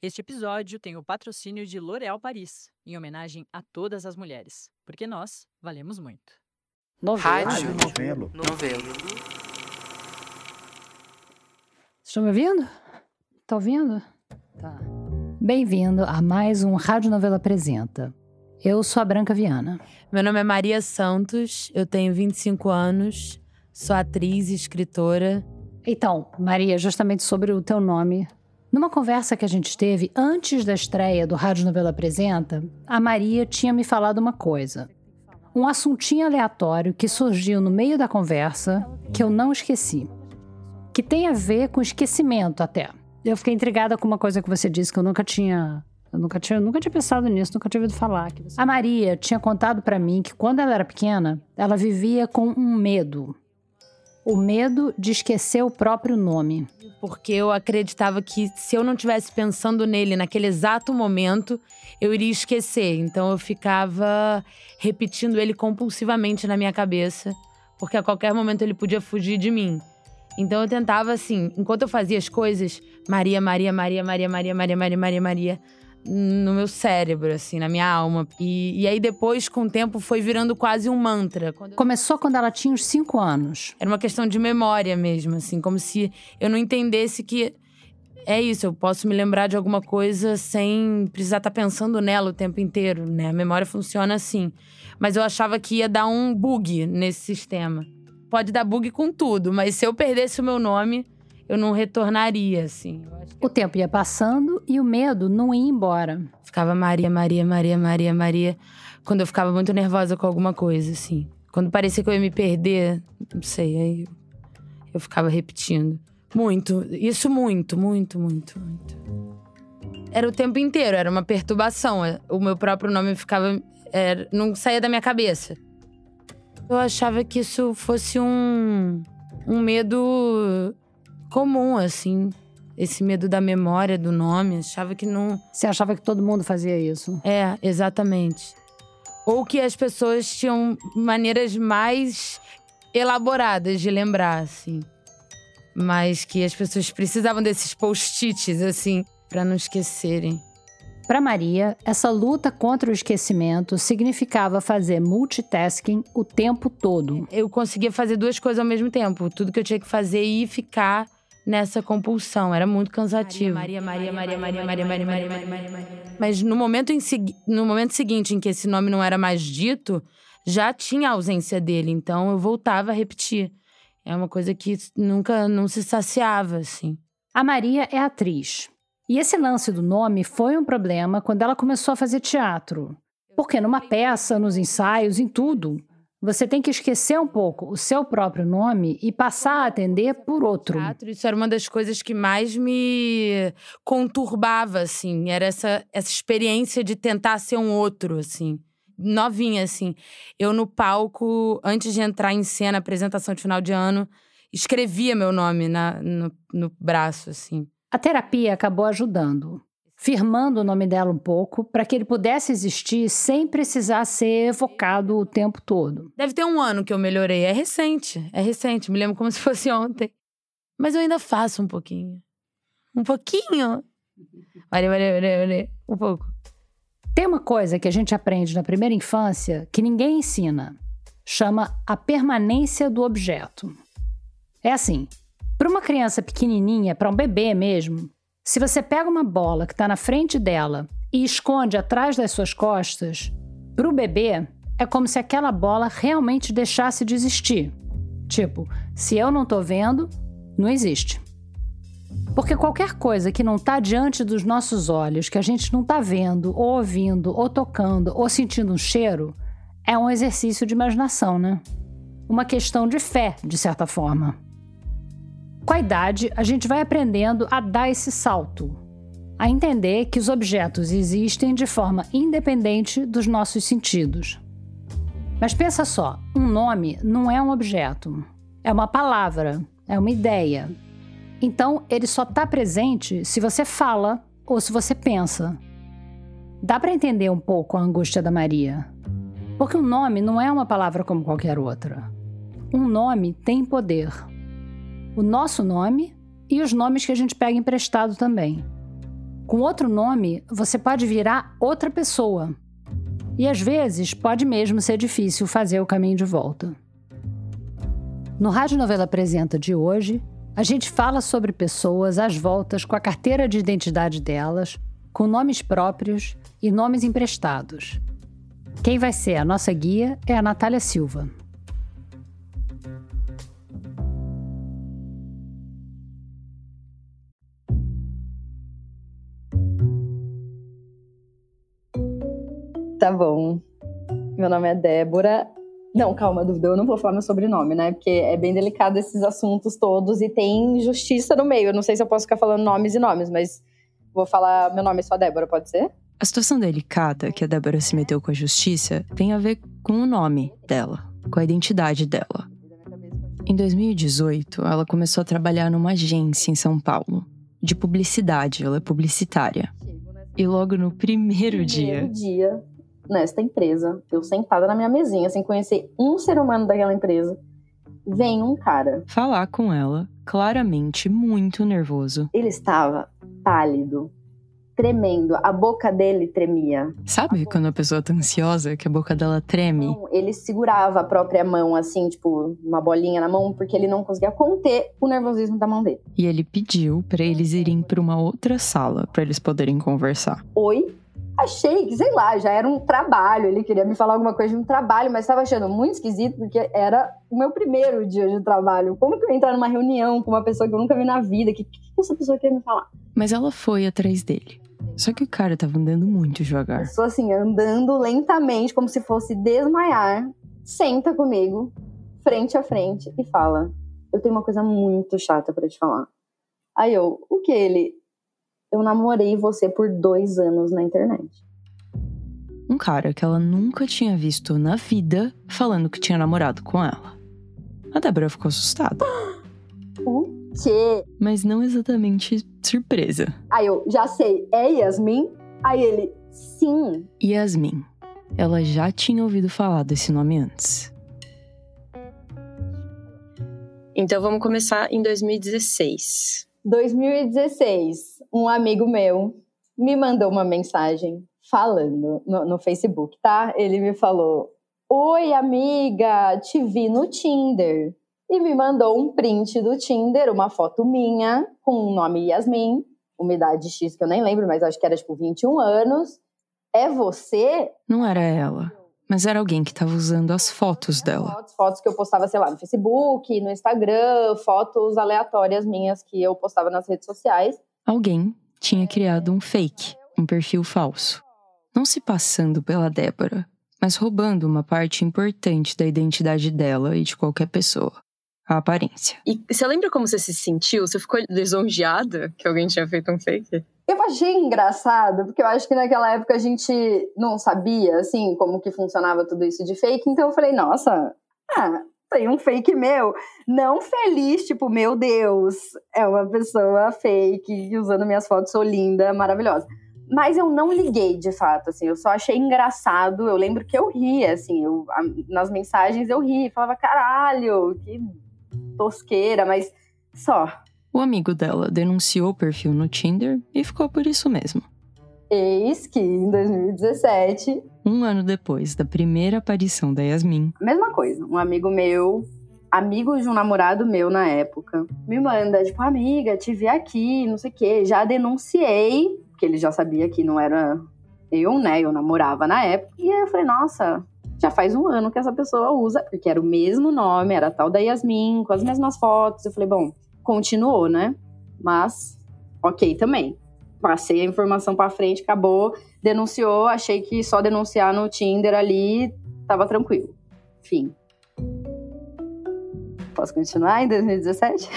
Este episódio tem o patrocínio de L'Oréal Paris, em homenagem a todas as mulheres, porque nós valemos muito. Novelo. Rádio Novelo. Novelo. Estão me ouvindo? Tá ouvindo? Tá. Bem-vindo a mais um Rádio Novela Apresenta. Eu sou a Branca Viana. Meu nome é Maria Santos, eu tenho 25 anos, sou atriz e escritora. Então, Maria, justamente sobre o teu nome. Numa conversa que a gente teve antes da estreia do Rádio Novela Apresenta, a Maria tinha me falado uma coisa. Um assuntinho aleatório que surgiu no meio da conversa que eu não esqueci. Que tem a ver com esquecimento até. Eu fiquei intrigada com uma coisa que você disse que eu nunca tinha eu nunca tinha, nunca tinha pensado nisso, nunca tinha ouvido falar. A Maria tinha contado para mim que quando ela era pequena, ela vivia com um medo. O medo de esquecer o próprio nome. Porque eu acreditava que se eu não estivesse pensando nele naquele exato momento, eu iria esquecer. Então eu ficava repetindo ele compulsivamente na minha cabeça, porque a qualquer momento ele podia fugir de mim. Então eu tentava assim, enquanto eu fazia as coisas, Maria, Maria, Maria, Maria, Maria, Maria, Maria, Maria, Maria, no meu cérebro, assim, na minha alma. E, e aí depois, com o tempo, foi virando quase um mantra. Quando eu... Começou quando ela tinha uns cinco anos. Era uma questão de memória mesmo, assim, como se eu não entendesse que é isso, eu posso me lembrar de alguma coisa sem precisar estar pensando nela o tempo inteiro, né? A memória funciona assim. Mas eu achava que ia dar um bug nesse sistema. Pode dar bug com tudo, mas se eu perdesse o meu nome, eu não retornaria, assim. O tempo ia passando e o medo não ia embora. Ficava Maria, Maria, Maria, Maria, Maria. Quando eu ficava muito nervosa com alguma coisa, assim. Quando parecia que eu ia me perder, não sei, aí eu ficava repetindo. Muito. Isso muito, muito, muito, muito. Era o tempo inteiro, era uma perturbação. O meu próprio nome ficava. Era, não saía da minha cabeça. Eu achava que isso fosse um, um medo comum, assim. Esse medo da memória, do nome. Achava que não. Você achava que todo mundo fazia isso? É, exatamente. Ou que as pessoas tinham maneiras mais elaboradas de lembrar, assim. Mas que as pessoas precisavam desses post-its, assim, para não esquecerem. Para Maria, essa luta contra o esquecimento significava fazer multitasking o tempo todo. Eu conseguia fazer duas coisas ao mesmo tempo. Tudo que eu tinha que fazer e ficar nessa compulsão. Era muito cansativo. Maria, Maria, Maria, Maria, Maria, Maria, Maria, Maria, Maria, Maria. Mas no momento, em, no momento seguinte em que esse nome não era mais dito, já tinha a ausência dele. Então eu voltava a repetir. É uma coisa que nunca não se saciava, assim. A Maria é atriz. E esse lance do nome foi um problema quando ela começou a fazer teatro. Porque numa peça, nos ensaios, em tudo, você tem que esquecer um pouco o seu próprio nome e passar a atender por outro. Isso era uma das coisas que mais me conturbava, assim. Era essa, essa experiência de tentar ser um outro, assim. Novinha, assim. Eu no palco, antes de entrar em cena, apresentação de final de ano, escrevia meu nome na, no, no braço, assim. A terapia acabou ajudando, firmando o nome dela um pouco para que ele pudesse existir sem precisar ser evocado o tempo todo. Deve ter um ano que eu melhorei. É recente, é recente. Me lembro como se fosse ontem. Mas eu ainda faço um pouquinho. Um pouquinho. Maria, Maria, Maria, Maria. Um pouco. Tem uma coisa que a gente aprende na primeira infância que ninguém ensina. Chama a permanência do objeto. É assim: para uma criança pequenininha, para um bebê mesmo, se você pega uma bola que está na frente dela e esconde atrás das suas costas, para o bebê é como se aquela bola realmente deixasse de existir. Tipo, se eu não estou vendo, não existe. Porque qualquer coisa que não está diante dos nossos olhos, que a gente não está vendo, ou ouvindo, ou tocando, ou sentindo um cheiro, é um exercício de imaginação, né? Uma questão de fé, de certa forma. Com a idade, a gente vai aprendendo a dar esse salto, a entender que os objetos existem de forma independente dos nossos sentidos. Mas pensa só, um nome não é um objeto, é uma palavra, é uma ideia. Então, ele só está presente se você fala ou se você pensa. Dá para entender um pouco a angústia da Maria. Porque um nome não é uma palavra como qualquer outra. Um nome tem poder o nosso nome e os nomes que a gente pega emprestado também. Com outro nome, você pode virar outra pessoa. E às vezes pode mesmo ser difícil fazer o caminho de volta. No Rádio Novela Apresenta de hoje, a gente fala sobre pessoas às voltas com a carteira de identidade delas, com nomes próprios e nomes emprestados. Quem vai ser a nossa guia é a Natália Silva. Tá bom. Meu nome é Débora. Não, calma, dúvida, eu não vou falar meu sobrenome, né? Porque é bem delicado esses assuntos todos e tem justiça no meio. Eu não sei se eu posso ficar falando nomes e nomes, mas vou falar meu nome é só Débora, pode ser? A situação delicada que a Débora se meteu com a justiça tem a ver com o nome dela, com a identidade dela. Em 2018, ela começou a trabalhar numa agência em São Paulo, de publicidade, ela é publicitária. E logo no primeiro, primeiro dia. dia nesta empresa, eu sentada na minha mesinha, sem conhecer um ser humano daquela empresa, vem um cara. Falar com ela, claramente muito nervoso. Ele estava pálido, tremendo, a boca dele tremia. Sabe quando a pessoa tá ansiosa, que a boca dela treme? Não, ele segurava a própria mão, assim, tipo, uma bolinha na mão, porque ele não conseguia conter o nervosismo da mão dele. E ele pediu para eles irem para uma outra sala para eles poderem conversar. Oi? Achei que, sei lá, já era um trabalho. Ele queria me falar alguma coisa de um trabalho, mas estava achando muito esquisito porque era o meu primeiro dia de trabalho. Como que eu ia entrar numa reunião com uma pessoa que eu nunca vi na vida? O que, que, que essa pessoa queria me falar? Mas ela foi atrás dele. Só que o cara tava andando muito devagar. Pessoa assim, andando lentamente, como se fosse desmaiar. Senta comigo, frente a frente, e fala: Eu tenho uma coisa muito chata para te falar. Aí eu, o que ele? Eu namorei você por dois anos na internet. Um cara que ela nunca tinha visto na vida falando que tinha namorado com ela. A Débora ficou assustada. O quê? Mas não exatamente surpresa. Aí eu, já sei, é Yasmin? Aí ele, sim. Yasmin. Ela já tinha ouvido falar desse nome antes. Então vamos começar em 2016. 2016, um amigo meu me mandou uma mensagem falando no, no, Facebook, tá? Ele me falou: Oi, amiga, te vi no Tinder. E me mandou um print do Tinder, uma foto minha, com o nome Yasmin, uma idade X que eu nem lembro, mas acho que era tipo 21 anos. É você? Não era ela. Mas era alguém que estava usando as fotos dela. Fotos, fotos que eu postava, sei lá, no Facebook, no Instagram, fotos aleatórias minhas que eu postava nas redes sociais. Alguém tinha criado um fake, um perfil falso. Não se passando pela Débora, mas roubando uma parte importante da identidade dela e de qualquer pessoa. A aparência. E você lembra como você se sentiu? Você ficou lisonjeada que alguém tinha feito um fake? Eu achei engraçado, porque eu acho que naquela época a gente não sabia, assim, como que funcionava tudo isso de fake. Então eu falei, nossa, ah, tem um fake meu. Não feliz, tipo, meu Deus, é uma pessoa fake usando minhas fotos, sou linda, maravilhosa. Mas eu não liguei, de fato, assim, eu só achei engraçado. Eu lembro que eu ria, assim, eu, nas mensagens eu ria, falava, caralho, que tosqueira, mas só. O amigo dela denunciou o perfil no Tinder e ficou por isso mesmo. Eis que em 2017. Um ano depois da primeira aparição da Yasmin. Mesma coisa, um amigo meu, amigo de um namorado meu na época, me manda, tipo, amiga, te vi aqui, não sei o quê. Já denunciei, porque ele já sabia que não era eu, né? Eu namorava na época. E aí eu falei, nossa, já faz um ano que essa pessoa usa, porque era o mesmo nome, era tal da Yasmin, com as mesmas fotos. Eu falei, bom, continuou, né? Mas, ok também. Passei a informação para frente, acabou, denunciou, achei que só denunciar no Tinder ali tava tranquilo. Fim. Posso continuar em 2017?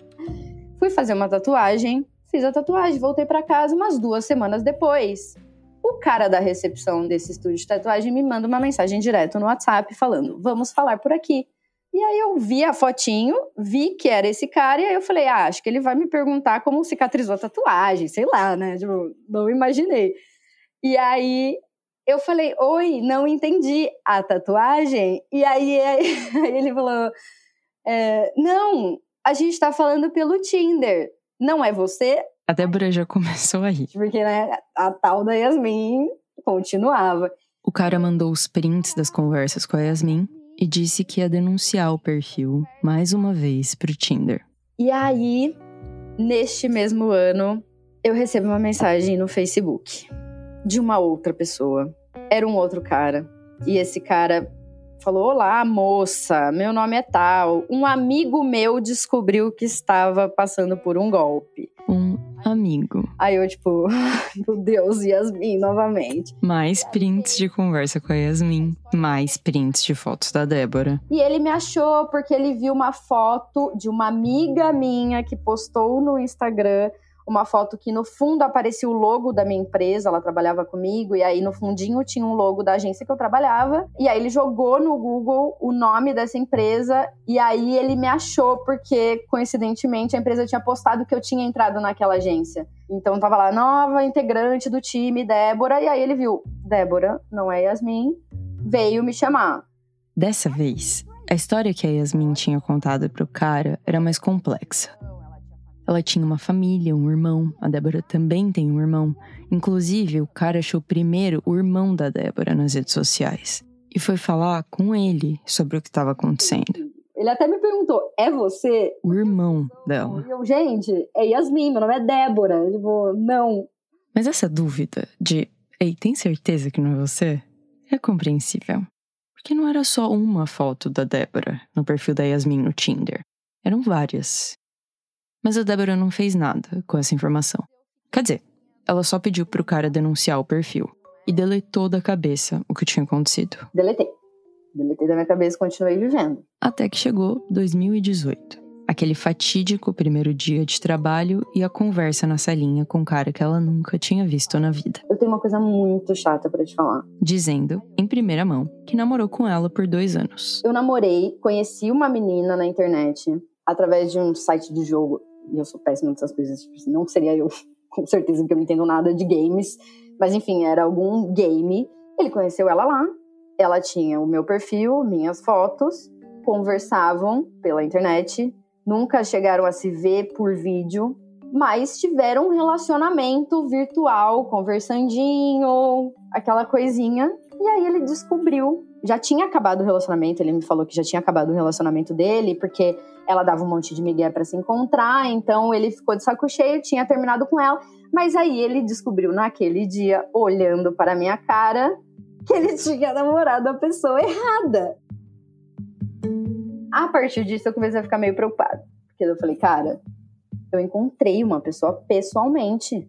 Fui fazer uma tatuagem, fiz a tatuagem, voltei para casa umas duas semanas depois. O cara da recepção desse estúdio de tatuagem me manda uma mensagem direto no WhatsApp falando: "Vamos falar por aqui". E aí eu vi a fotinho, vi que era esse cara, e aí eu falei, ah, acho que ele vai me perguntar como cicatrizou a tatuagem, sei lá, né? Tipo, não imaginei. E aí eu falei, oi, não entendi a tatuagem. E aí, aí ele falou, é, não, a gente tá falando pelo Tinder. Não é você? A Débora já começou a rir. Porque, né, a tal da Yasmin continuava. O cara mandou os prints das conversas com a Yasmin e disse que ia denunciar o perfil mais uma vez pro Tinder. E aí, neste mesmo ano, eu recebo uma mensagem no Facebook de uma outra pessoa. Era um outro cara. E esse cara falou: Olá, moça, meu nome é tal. Um amigo meu descobriu que estava passando por um golpe. Um amigo. Aí eu, tipo, meu Deus, Yasmin, novamente. Mais prints de conversa com a Yasmin. Mais prints de fotos da Débora. E ele me achou porque ele viu uma foto de uma amiga minha que postou no Instagram uma foto que no fundo aparecia o logo da minha empresa, ela trabalhava comigo, e aí no fundinho tinha um logo da agência que eu trabalhava. E aí ele jogou no Google o nome dessa empresa, e aí ele me achou, porque coincidentemente a empresa tinha postado que eu tinha entrado naquela agência. Então tava lá, nova integrante do time, Débora, e aí ele viu, Débora, não é Yasmin, veio me chamar. Dessa vez, a história que a Yasmin tinha contado pro cara era mais complexa. Ela tinha uma família, um irmão. A Débora também tem um irmão. Inclusive, o cara achou primeiro o irmão da Débora nas redes sociais e foi falar com ele sobre o que estava acontecendo. Ele até me perguntou: é você? O irmão dela. E eu, gente, é Yasmin, meu nome é Débora. Tipo, não. Mas essa dúvida de, ei, tem certeza que não é você? É compreensível. Porque não era só uma foto da Débora no perfil da Yasmin no Tinder. Eram várias. Mas a Débora não fez nada com essa informação. Quer dizer, ela só pediu pro cara denunciar o perfil e deletou da cabeça o que tinha acontecido. Deletei. Deletei da minha cabeça e continuei vivendo. Até que chegou 2018. Aquele fatídico primeiro dia de trabalho e a conversa na salinha com um cara que ela nunca tinha visto na vida. Eu tenho uma coisa muito chata para te falar. Dizendo, em primeira mão, que namorou com ela por dois anos. Eu namorei, conheci uma menina na internet através de um site de jogo e eu sou péssima nessas coisas, tipo, assim, não seria eu, com certeza, porque eu não entendo nada de games, mas enfim, era algum game. Ele conheceu ela lá, ela tinha o meu perfil, minhas fotos, conversavam pela internet, nunca chegaram a se ver por vídeo, mas tiveram um relacionamento virtual, conversandinho, aquela coisinha. E aí ele descobriu, já tinha acabado o relacionamento, ele me falou que já tinha acabado o relacionamento dele, porque ela dava um monte de migué para se encontrar, então ele ficou de saco cheio, tinha terminado com ela, mas aí ele descobriu naquele dia, olhando para minha cara, que ele tinha namorado a pessoa errada. A partir disso eu comecei a ficar meio preocupada, porque eu falei, cara, eu encontrei uma pessoa pessoalmente.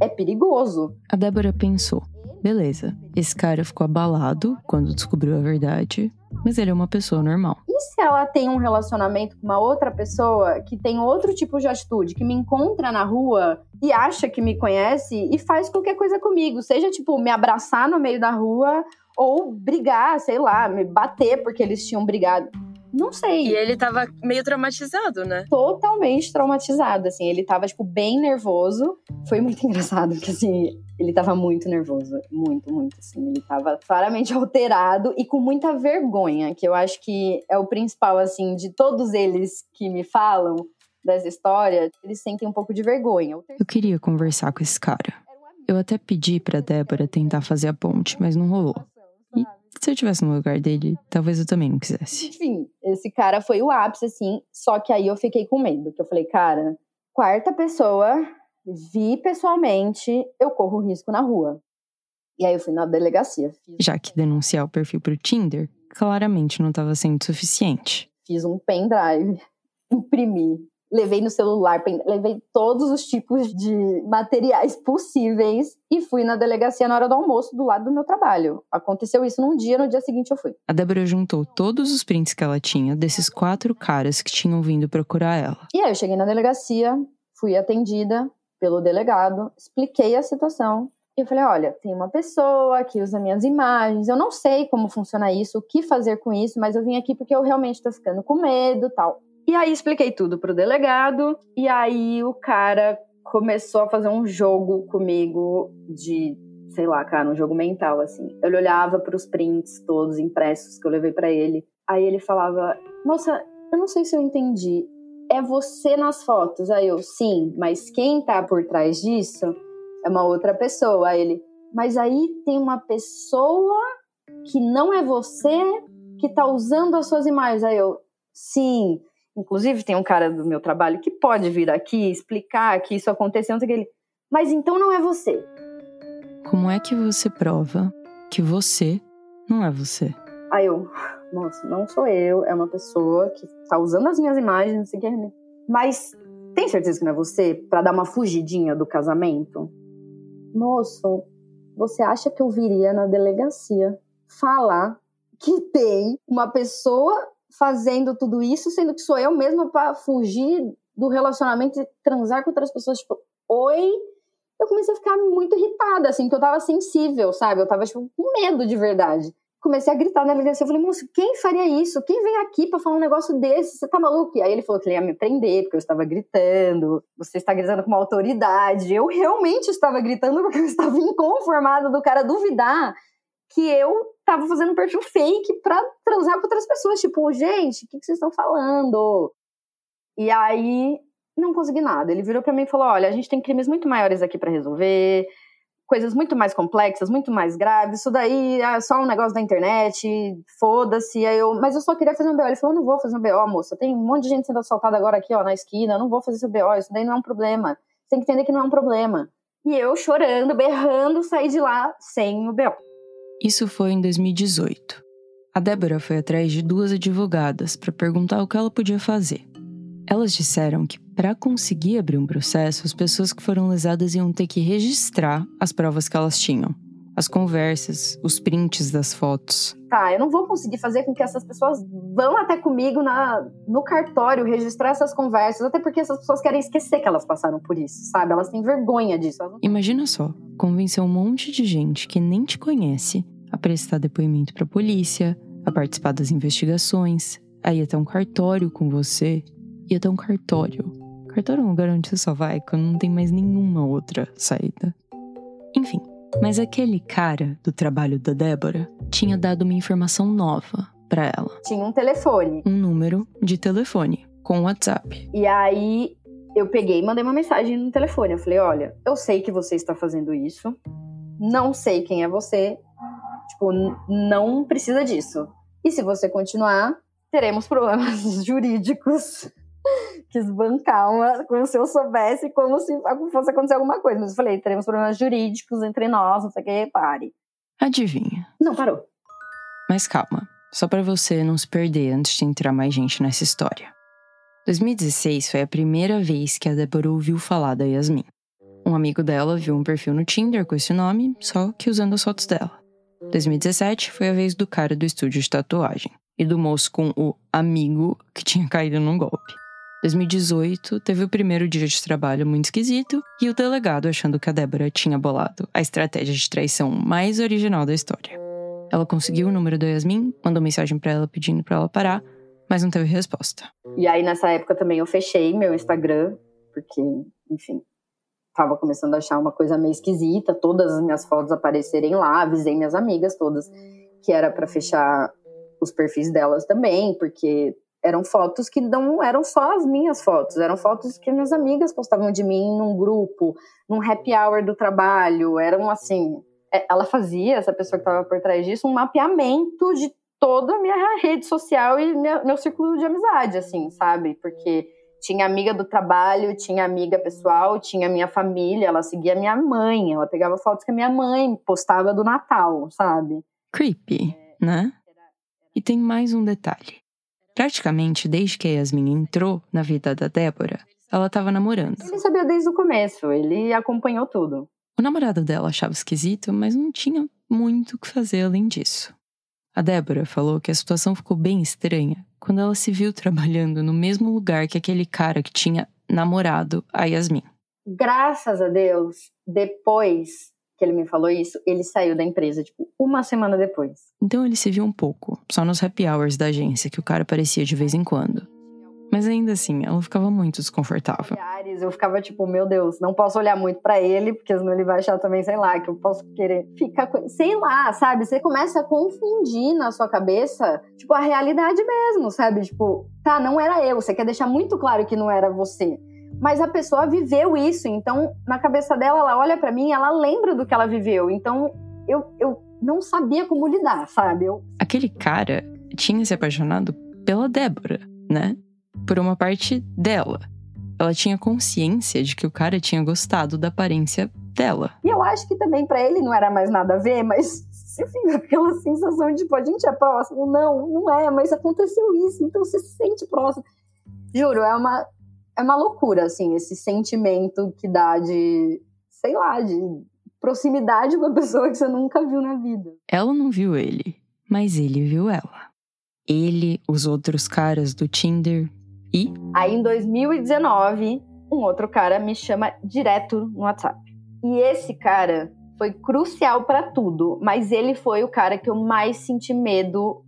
É perigoso. A Débora pensou: beleza, esse cara ficou abalado quando descobriu a verdade, mas ele é uma pessoa normal. E se ela tem um relacionamento com uma outra pessoa que tem outro tipo de atitude, que me encontra na rua e acha que me conhece e faz qualquer coisa comigo, seja tipo me abraçar no meio da rua ou brigar, sei lá, me bater porque eles tinham brigado. Não sei. E ele tava meio traumatizado, né? Totalmente traumatizado, assim. Ele tava, tipo, bem nervoso. Foi muito engraçado, porque, assim, ele tava muito nervoso. Muito, muito, assim. Ele tava claramente alterado e com muita vergonha, que eu acho que é o principal, assim, de todos eles que me falam dessa história, eles sentem um pouco de vergonha. Eu queria conversar com esse cara. Eu até pedi pra Débora tentar fazer a ponte, mas não rolou. E se eu tivesse no lugar dele, talvez eu também não quisesse. Enfim, esse cara foi o ápice, assim. Só que aí eu fiquei com medo, que eu falei, cara, quarta pessoa, vi pessoalmente, eu corro risco na rua. E aí eu fui na delegacia. Já que denunciar o perfil pro Tinder claramente não estava sendo suficiente. Fiz um pendrive, imprimi, levei no celular, levei todos os tipos de materiais possíveis e fui na delegacia na hora do almoço do lado do meu trabalho. Aconteceu isso num dia, no dia seguinte eu fui. A Débora juntou todos os prints que ela tinha desses quatro caras que tinham vindo procurar ela. E aí eu cheguei na delegacia, fui atendida pelo delegado, expliquei a situação. E eu falei: olha, tem uma pessoa que usa minhas imagens, eu não sei como funciona isso, o que fazer com isso, mas eu vim aqui porque eu realmente tô ficando com medo tal. E aí expliquei tudo pro delegado, e aí o cara começou a fazer um jogo comigo de, sei lá, cara, um jogo mental, assim. Ele olhava para os prints todos impressos que eu levei para ele. Aí ele falava: Moça, eu não sei se eu entendi. É você nas fotos. Aí eu, sim, mas quem tá por trás disso é uma outra pessoa. Aí ele, mas aí tem uma pessoa que não é você que tá usando as suas imagens. Aí eu, sim. Inclusive, tem um cara do meu trabalho que pode vir aqui explicar que isso aconteceu, não sei o que ele. Mas então não é você. Como é que você prova que você não é você? Aí eu, nossa, não sou eu, é uma pessoa que tá usando as minhas imagens, não sei. Mas tem certeza que não é você? Para dar uma fugidinha do casamento? Moço, você acha que eu viria na delegacia falar que tem uma pessoa fazendo tudo isso, sendo que sou eu mesma para fugir do relacionamento e transar com outras pessoas? Tipo, oi? Eu comecei a ficar muito irritada, assim, que eu tava sensível, sabe? Eu tava, tipo, com medo de verdade comecei a gritar na delegacia. Eu falei, moço, quem faria isso? Quem vem aqui para falar um negócio desse? Você tá maluco? E aí ele falou que ele ia me prender, porque eu estava gritando. Você está gritando com uma autoridade. Eu realmente estava gritando porque eu estava inconformada do cara duvidar que eu estava fazendo um perfil fake para transar com outras pessoas. Tipo, gente, o que, que vocês estão falando? E aí não consegui nada. Ele virou para mim e falou: olha, a gente tem crimes muito maiores aqui para resolver coisas muito mais complexas, muito mais graves. Isso daí é só um negócio da internet, foda-se. Eu, mas eu só queria fazer um BO. Ele falou: não vou fazer um BO, moça. Tem um monte de gente sendo assaltada agora aqui, ó, na esquina. Eu não vou fazer esse BO. Isso daí não é um problema. Você tem que entender que não é um problema. E eu chorando, berrando, saí de lá sem o BO. Isso foi em 2018. A Débora foi atrás de duas advogadas para perguntar o que ela podia fazer. Elas disseram que para conseguir abrir um processo, as pessoas que foram lesadas iam ter que registrar as provas que elas tinham. As conversas, os prints das fotos. Tá, eu não vou conseguir fazer com que essas pessoas vão até comigo na, no cartório registrar essas conversas, até porque essas pessoas querem esquecer que elas passaram por isso, sabe? Elas têm vergonha disso. Imagina só, convencer um monte de gente que nem te conhece a prestar depoimento para a polícia, a participar das investigações, a ir até um cartório com você, ia ter um cartório. Cartório é um lugar onde você só vai quando não tem mais nenhuma outra saída. Enfim, mas aquele cara do trabalho da Débora tinha dado uma informação nova para ela. Tinha um telefone. Um número de telefone com WhatsApp. E aí eu peguei e mandei uma mensagem no telefone. Eu falei: olha, eu sei que você está fazendo isso. Não sei quem é você. Tipo, não precisa disso. E se você continuar, teremos problemas jurídicos quis bancar uma, como se eu soubesse como se fosse acontecer alguma coisa. Mas eu falei, teremos problemas jurídicos entre nós, não sei o que, pare. Adivinha? Não, parou. Mas calma, só para você não se perder antes de entrar mais gente nessa história. 2016 foi a primeira vez que a Débora ouviu falar da Yasmin. Um amigo dela viu um perfil no Tinder com esse nome, só que usando as fotos dela. 2017 foi a vez do cara do estúdio de tatuagem e do moço com o amigo que tinha caído num golpe. 2018 teve o primeiro dia de trabalho muito esquisito e o delegado achando que a Débora tinha bolado a estratégia de traição mais original da história. Ela conseguiu o número da Yasmin, mandou mensagem para ela pedindo para ela parar, mas não teve resposta. E aí nessa época também eu fechei meu Instagram, porque, enfim, tava começando a achar uma coisa meio esquisita, todas as minhas fotos aparecerem lá, avisei minhas amigas todas que era para fechar os perfis delas também, porque eram fotos que não eram só as minhas fotos, eram fotos que minhas amigas postavam de mim num grupo, num happy hour do trabalho, eram assim, é, ela fazia, essa pessoa que estava por trás disso, um mapeamento de toda a minha rede social e minha, meu círculo de amizade, assim, sabe? Porque tinha amiga do trabalho, tinha amiga pessoal, tinha minha família, ela seguia minha mãe, ela pegava fotos que a minha mãe postava do Natal, sabe? Creepy, né? E tem mais um detalhe. Praticamente desde que a Yasmin entrou na vida da Débora, ela estava namorando. Ele sabia desde o começo, ele acompanhou tudo. O namorado dela achava esquisito, mas não tinha muito o que fazer além disso. A Débora falou que a situação ficou bem estranha quando ela se viu trabalhando no mesmo lugar que aquele cara que tinha namorado a Yasmin. Graças a Deus, depois que ele me falou isso, ele saiu da empresa, tipo, uma semana depois. Então ele se viu um pouco, só nos happy hours da agência que o cara aparecia de vez em quando. Mas ainda assim, ela ficava muito desconfortável. Eu ficava tipo, meu Deus, não posso olhar muito para ele, porque senão ele vai achar também, sei lá, que eu posso querer ficar com. Sei lá, sabe? Você começa a confundir na sua cabeça, tipo, a realidade mesmo, sabe? Tipo, tá, não era eu. Você quer deixar muito claro que não era você. Mas a pessoa viveu isso, então na cabeça dela, ela olha para mim, ela lembra do que ela viveu. Então eu, eu não sabia como lidar, sabe? Eu... Aquele cara tinha se apaixonado pela Débora, né? Por uma parte dela. Ela tinha consciência de que o cara tinha gostado da aparência dela. E eu acho que também para ele não era mais nada a ver, mas enfim, aquela sensação de, tipo, a gente é próximo. Não, não é, mas aconteceu isso, então você se sente próximo. Juro, é uma, é uma loucura, assim, esse sentimento que dá de, sei lá, de proximidade com a pessoa que você nunca viu na vida. Ela não viu ele, mas ele viu ela. Ele, os outros caras do Tinder e. Aí em 2019, um outro cara me chama direto no WhatsApp. E esse cara foi crucial para tudo, mas ele foi o cara que eu mais senti medo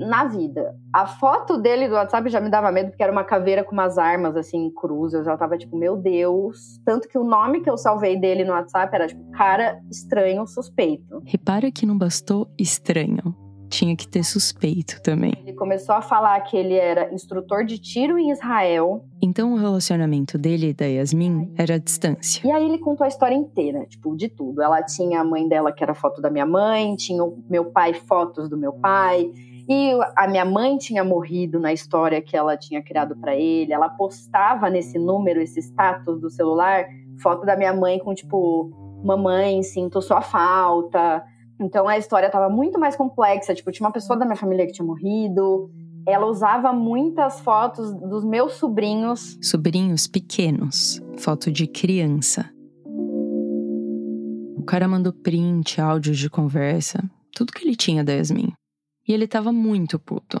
na vida. A foto dele do WhatsApp já me dava medo, porque era uma caveira com umas armas, assim, cruz. Eu já tava tipo, meu Deus. Tanto que o nome que eu salvei dele no WhatsApp era tipo, cara estranho, suspeito. Repara que não bastou estranho. Tinha que ter suspeito também. Ele começou a falar que ele era instrutor de tiro em Israel. Então o relacionamento dele e da Yasmin era à distância. E aí ele contou a história inteira, tipo, de tudo. Ela tinha a mãe dela, que era foto da minha mãe, tinha o meu pai, fotos do meu pai e a minha mãe tinha morrido na história que ela tinha criado para ele. Ela postava nesse número, esse status do celular, foto da minha mãe com tipo, mamãe, sinto sua falta. Então a história estava muito mais complexa. Tipo, tinha uma pessoa da minha família que tinha morrido. Ela usava muitas fotos dos meus sobrinhos. Sobrinhos pequenos, foto de criança. O cara mandou print, áudios de conversa, tudo que ele tinha da Yasmin. E ele estava muito puto,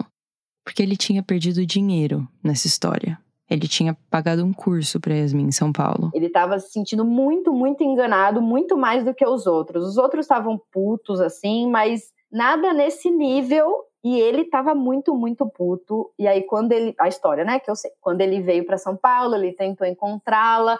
porque ele tinha perdido dinheiro nessa história. Ele tinha pagado um curso para Yasmin em São Paulo. Ele estava se sentindo muito, muito enganado, muito mais do que os outros. Os outros estavam putos assim, mas nada nesse nível. E ele estava muito, muito puto. E aí, quando ele. A história, né? Que eu sei. Quando ele veio para São Paulo, ele tentou encontrá-la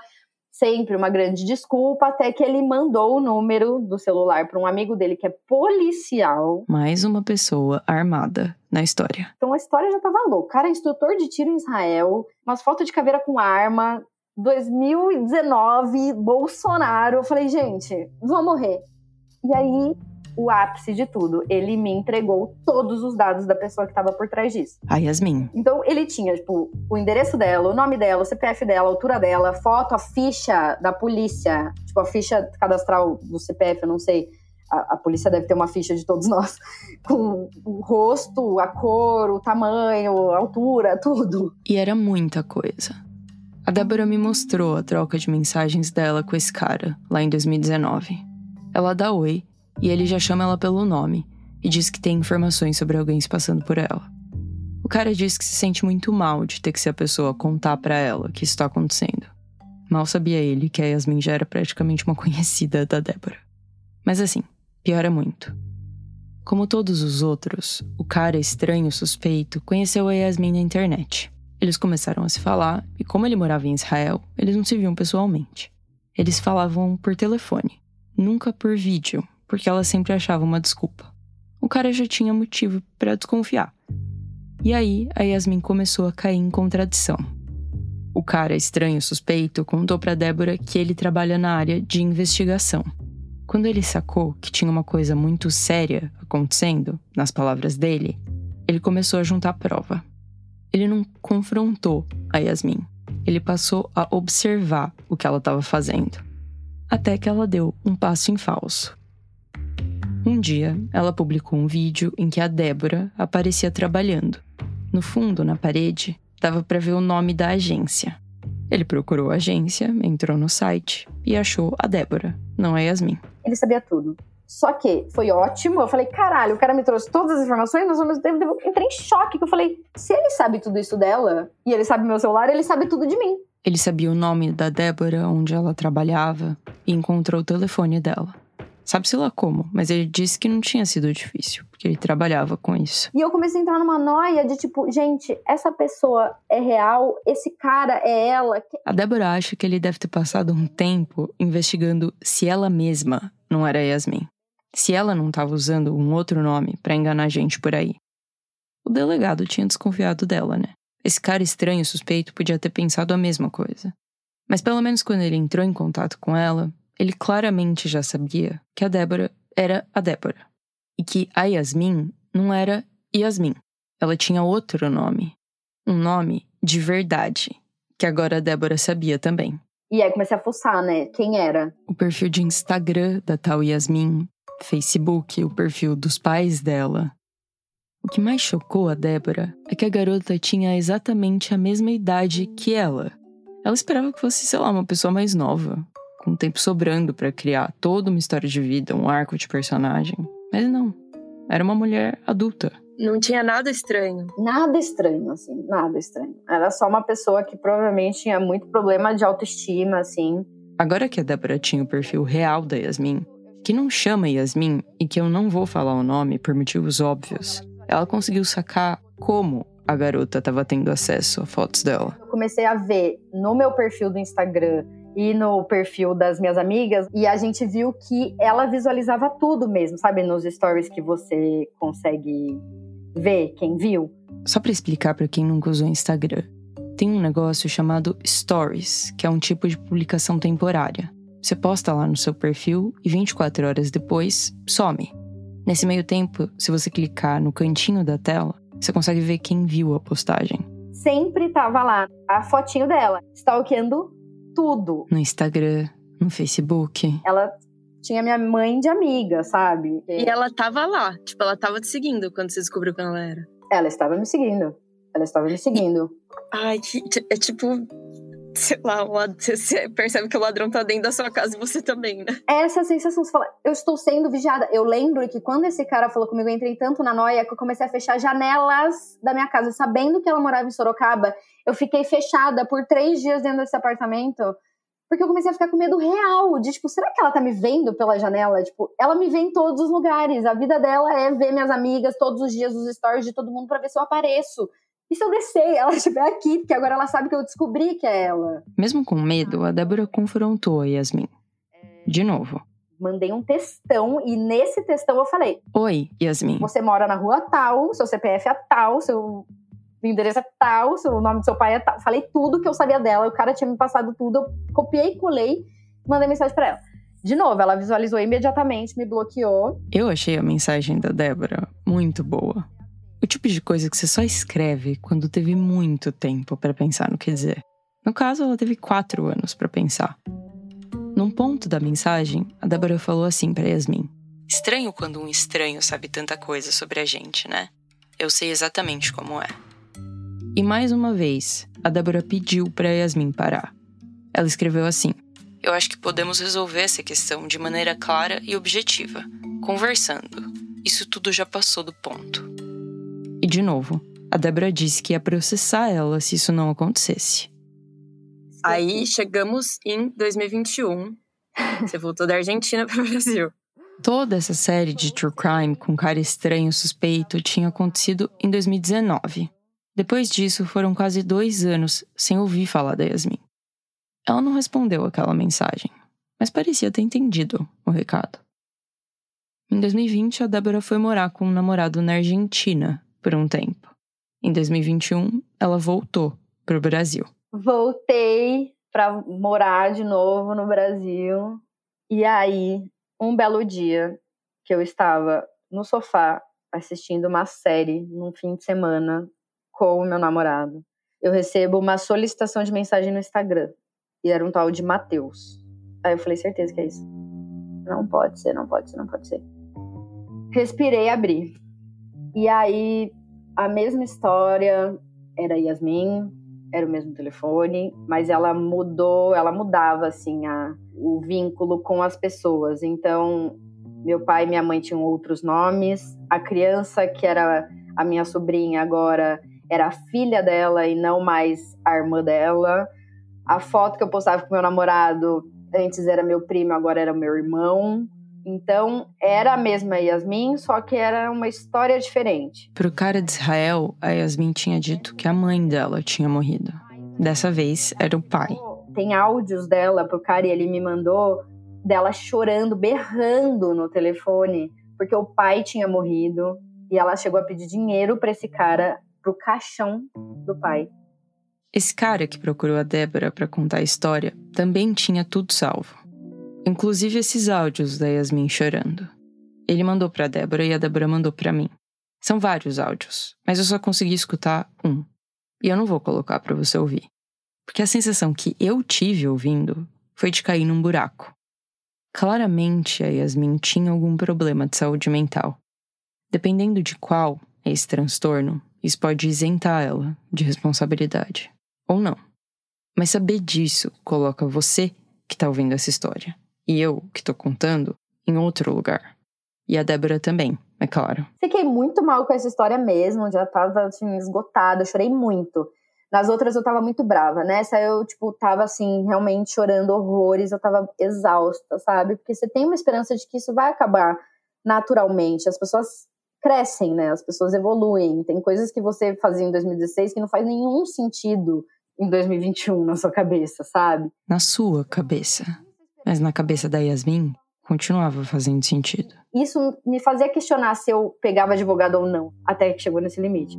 sempre uma grande desculpa, até que ele mandou o número do celular para um amigo dele que é policial. Mais uma pessoa armada na história. Então a história já tava louca. Cara é instrutor de tiro em Israel, umas fotos de caveira com arma. 2019, Bolsonaro. Eu falei, gente, vou morrer. E aí o ápice de tudo. Ele me entregou todos os dados da pessoa que estava por trás disso. A Yasmin. Então ele tinha, tipo, o endereço dela, o nome dela, o CPF dela, a altura dela, foto, a ficha da polícia, tipo, a ficha cadastral do CPF, eu não sei. A, a polícia deve ter uma ficha de todos nós, com o rosto, a cor, o tamanho, a altura, tudo. E era muita coisa. A Débora me mostrou a troca de mensagens dela com esse cara, lá em 2019. Ela dá oi e ele já chama ela pelo nome e diz que tem informações sobre alguém se passando por ela. O cara diz que se sente muito mal de ter que ser a pessoa contar para ela que isso está acontecendo. Mal sabia ele que a Yasmin já era praticamente uma conhecida da Débora. Mas assim, piora muito. Como todos os outros, o cara estranho suspeito conheceu a Yasmin na internet. Eles começaram a se falar e, como ele morava em Israel, eles não se viam pessoalmente. Eles falavam por telefone, nunca por vídeo, porque ela sempre achava uma desculpa. O cara já tinha motivo para desconfiar. E aí, a Yasmin começou a cair em contradição. O cara estranho suspeito contou para Débora que ele trabalha na área de investigação. Quando ele sacou que tinha uma coisa muito séria acontecendo, nas palavras dele, ele começou a juntar prova. Ele não confrontou a Yasmin. Ele passou a observar o que ela estava fazendo. Até que ela deu um passo em falso. Um dia, ela publicou um vídeo em que a Débora aparecia trabalhando. No fundo, na parede, dava para ver o nome da agência. Ele procurou a agência, entrou no site e achou a Débora, não a Yasmin. Ele sabia tudo. Só que foi ótimo. Eu falei, caralho, o cara me trouxe todas as informações, mas ao mesmo tempo eu entrei em choque. Que eu falei, se ele sabe tudo isso dela e ele sabe meu celular, ele sabe tudo de mim. Ele sabia o nome da Débora, onde ela trabalhava, e encontrou o telefone dela Sabe-se lá como, mas ele disse que não tinha sido difícil, porque ele trabalhava com isso. E eu comecei a entrar numa noia de tipo, gente, essa pessoa é real, esse cara é ela. A Débora acha que ele deve ter passado um tempo investigando se ela mesma não era Yasmin. Se ela não estava usando um outro nome para enganar gente por aí. O delegado tinha desconfiado dela, né? Esse cara estranho, suspeito, podia ter pensado a mesma coisa. Mas pelo menos quando ele entrou em contato com ela, ele claramente já sabia que a Débora era a Débora. E que a Yasmin não era Yasmin. Ela tinha outro nome. Um nome de verdade. Que agora a Débora sabia também. E aí comecei a fuçar, né? Quem era? O perfil de Instagram da tal Yasmin, Facebook, o perfil dos pais dela. O que mais chocou a Débora é que a garota tinha exatamente a mesma idade que ela. Ela esperava que fosse, sei lá, uma pessoa mais nova, com tempo sobrando para criar toda uma história de vida, um arco de personagem. Mas não. Era uma mulher adulta. Não tinha nada estranho. Nada estranho, assim, nada estranho. Era só uma pessoa que provavelmente tinha muito problema de autoestima, assim. Agora que a Débora tinha o perfil real da Yasmin, que não chama Yasmin e que eu não vou falar o nome por motivos óbvios, ela conseguiu sacar como a garota estava tendo acesso a fotos dela. Eu comecei a ver no meu perfil do Instagram e no perfil das minhas amigas, e a gente viu que ela visualizava tudo mesmo, sabe? Nos stories que você consegue ver quem viu. Só para explicar para quem nunca usou Instagram, tem um negócio chamado Stories, que é um tipo de publicação temporária. Você posta lá no seu perfil e 24 horas depois some. Nesse meio tempo, se você clicar no cantinho da tela, você consegue ver quem viu a postagem. Sempre tava lá a fotinho dela, stalkeando tudo. No Instagram, no Facebook. Ela tinha minha mãe de amiga, sabe? E ela tava lá, tipo, ela tava te seguindo quando você descobriu quem ela era. Ela estava me seguindo. Ela estava me seguindo. Ai, que, é tipo, sei lá, você percebe que o ladrão tá dentro da sua casa e você também, né? Essa sensação, você fala, eu estou sendo vigiada. Eu lembro que quando esse cara falou comigo, eu entrei tanto na noia que eu comecei a fechar janelas da minha casa. Sabendo que ela morava em Sorocaba, eu fiquei fechada por três dias dentro desse apartamento. Porque eu comecei a ficar com medo real, de tipo, será que ela tá me vendo pela janela? Tipo, ela me vê em todos os lugares. A vida dela é ver minhas amigas todos os dias, os stories de todo mundo para ver se eu apareço. E se eu descer, ela estiver aqui, porque agora ela sabe que eu descobri que é ela. Mesmo com medo, a Débora confrontou a Yasmin. De novo. Mandei um textão e nesse textão eu falei: Oi, Yasmin. Você mora na rua tal, seu CPF é tal, seu endereço é tal, seu nome do seu pai é tal. Falei tudo que eu sabia dela, o cara tinha me passado tudo, eu copiei, colei, mandei mensagem para ela. De novo, ela visualizou imediatamente, me bloqueou. Eu achei a mensagem da Débora muito boa. O tipo de coisa que você só escreve quando teve muito tempo para pensar no que dizer. No caso, ela teve quatro anos para pensar. Num ponto da mensagem, a Débora falou assim para Yasmin: Estranho quando um estranho sabe tanta coisa sobre a gente, né? Eu sei exatamente como é. E mais uma vez, a Débora pediu para Yasmin parar. Ela escreveu assim: Eu acho que podemos resolver essa questão de maneira clara e objetiva, conversando. Isso tudo já passou do ponto. E de novo, a Débora disse que ia processar ela se isso não acontecesse. Aí chegamos em 2021. Você voltou da Argentina para o Brasil. Toda essa série de true crime com cara estranho suspeito tinha acontecido em 2019. Depois disso, foram quase dois anos sem ouvir falar da Yasmin. Ela não respondeu aquela mensagem, mas parecia ter entendido o recado. Em 2020, a Débora foi morar com um namorado na Argentina por um tempo. Em 2021, ela voltou para o Brasil. Voltei para morar de novo no Brasil. E aí, um belo dia que eu estava no sofá assistindo uma série num fim de semana com o meu namorado, eu recebo uma solicitação de mensagem no Instagram. E era um tal de Matheus. Aí eu falei, certeza que é isso. Não pode ser, não pode ser, não pode ser. Respirei, abri. E aí, a mesma história, era Yasmin, era o mesmo telefone, mas ela mudou, ela mudava, assim, a, o vínculo com as pessoas. Então, meu pai e minha mãe tinham outros nomes, a criança, que era a minha sobrinha agora, era a filha dela e não mais a irmã dela. A foto que eu postava com meu namorado antes era meu primo, agora era meu irmão. Então, era a mesma Yasmin, só que era uma história diferente. Pro cara de Israel, a Yasmin tinha dito que a mãe dela tinha morrido. Dessa vez, era o pai. Tem áudios dela pro cara e ele me mandou dela chorando, berrando no telefone, porque o pai tinha morrido e ela chegou a pedir dinheiro para esse cara pro caixão do pai. Esse cara que procurou a Débora para contar a história também tinha tudo salvo. Inclusive esses áudios da Yasmin chorando. Ele mandou para Débora e a Débora mandou para mim. São vários áudios, mas eu só consegui escutar um. E eu não vou colocar para você ouvir. Porque a sensação que eu tive ouvindo foi de cair num buraco. Claramente a Yasmin tinha algum problema de saúde mental. Dependendo de qual é esse transtorno, isso pode isentar ela de responsabilidade. Ou não. Mas saber disso coloca você que está ouvindo essa história e eu, que tô contando, em outro lugar. E a Débora também, é claro. Fiquei muito mal com essa história mesmo, já tava assim, esgotada, chorei muito. Nas outras eu tava muito brava. Nessa eu, tipo, tava assim, realmente chorando horrores, eu tava exausta, sabe? Porque você tem uma esperança de que isso vai acabar naturalmente. As pessoas crescem, né? As pessoas evoluem. Tem coisas que você fazia em 2016 que não faz nenhum sentido em 2021 na sua cabeça, sabe? Na sua cabeça. Mas na cabeça da Yasmin, continuava fazendo sentido. Isso me fazia questionar se eu pegava advogado ou não, até que chegou nesse limite.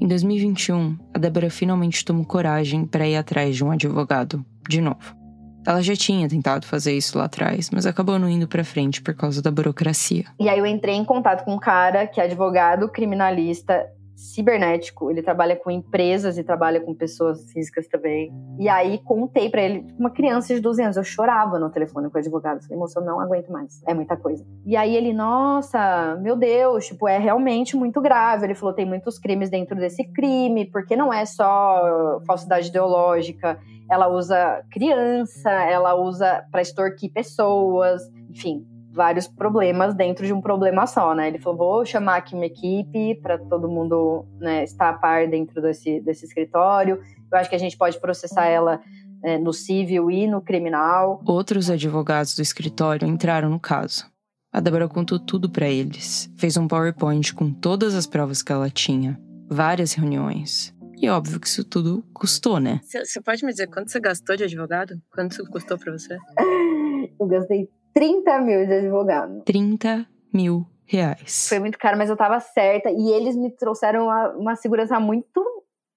Em 2021, a Débora finalmente tomou coragem para ir atrás de um advogado, de novo. Ela já tinha tentado fazer isso lá atrás, mas acabou não indo para frente por causa da burocracia. E aí eu entrei em contato com um cara que é advogado criminalista cibernético, ele trabalha com empresas e trabalha com pessoas físicas também. E aí contei para ele, uma criança de 12 anos, eu chorava no telefone com o advogado, falei, moço, eu não aguento mais, é muita coisa. E aí ele, nossa, meu Deus, tipo, é realmente muito grave. Ele falou, tem muitos crimes dentro desse crime, porque não é só falsidade ideológica, ela usa criança, ela usa para extorquir pessoas, enfim, vários problemas dentro de um problema só, né? Ele falou: vou chamar aqui uma equipe para todo mundo né, estar a par dentro desse, desse escritório. Eu acho que a gente pode processar ela é, no civil e no criminal. Outros advogados do escritório entraram no caso. A Débora contou tudo para eles, fez um PowerPoint com todas as provas que ela tinha, várias reuniões. E óbvio que isso tudo custou, né? Você pode me dizer quanto você gastou de advogado? Quanto isso custou para você? Eu gastei 30 mil de advogado. 30 mil reais. Foi muito caro, mas eu tava certa. E eles me trouxeram uma, uma segurança muito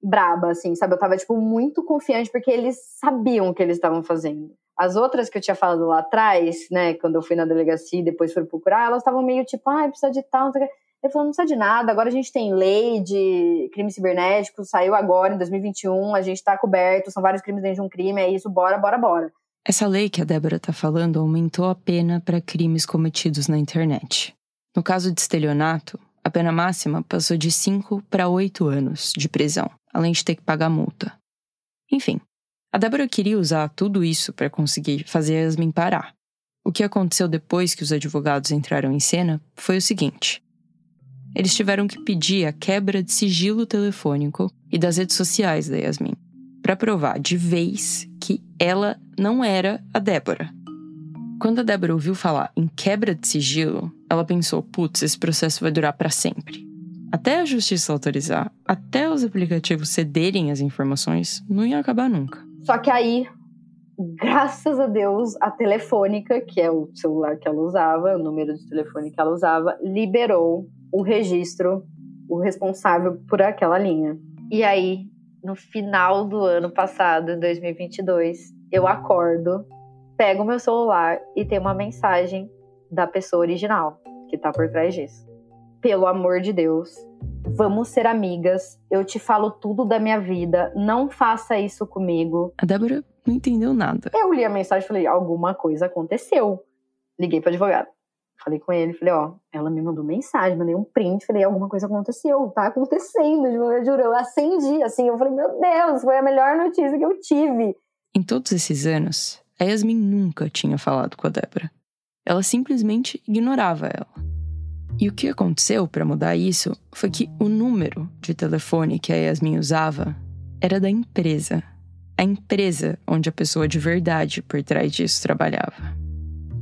braba, assim, sabe? Eu tava, tipo, muito confiante porque eles sabiam o que eles estavam fazendo. As outras que eu tinha falado lá atrás, né, quando eu fui na delegacia e depois fui procurar, elas estavam meio tipo, ah, precisa de tal, não sei o que. Ele falou, não precisa de nada, agora a gente tem lei de crime cibernético, saiu agora em 2021, a gente tá coberto, são vários crimes dentro de um crime, é isso, bora, bora, bora. Essa lei que a Débora está falando aumentou a pena para crimes cometidos na internet. No caso de estelionato, a pena máxima passou de 5 para 8 anos de prisão, além de ter que pagar multa. Enfim, a Débora queria usar tudo isso para conseguir fazer Yasmin parar. O que aconteceu depois que os advogados entraram em cena foi o seguinte: eles tiveram que pedir a quebra de sigilo telefônico e das redes sociais da Yasmin, para provar de vez que ela não era a Débora. Quando a Débora ouviu falar em quebra de sigilo, ela pensou: putz, esse processo vai durar para sempre. Até a justiça autorizar, até os aplicativos cederem as informações, não ia acabar nunca. Só que aí, graças a Deus, a telefônica, que é o celular que ela usava, o número de telefone que ela usava, liberou o registro, o responsável por aquela linha. E aí, no final do ano passado, em 2022, eu acordo, pego meu celular e tem uma mensagem da pessoa original que tá por trás disso. Pelo amor de Deus, vamos ser amigas. Eu te falo tudo da minha vida. Não faça isso comigo. A Débora não entendeu nada. Eu li a mensagem e falei: alguma coisa aconteceu. Liguei para advogado. Falei com ele, falei, ó, ela me mandou mensagem, mandei um print, falei, alguma coisa aconteceu, tá acontecendo, eu juro, eu acendi, assim, eu falei, meu Deus, foi a melhor notícia que eu tive. Em todos esses anos, a Yasmin nunca tinha falado com a Débora. Ela simplesmente ignorava ela. E o que aconteceu para mudar isso foi que o número de telefone que a Yasmin usava era da empresa. A empresa onde a pessoa de verdade por trás disso trabalhava.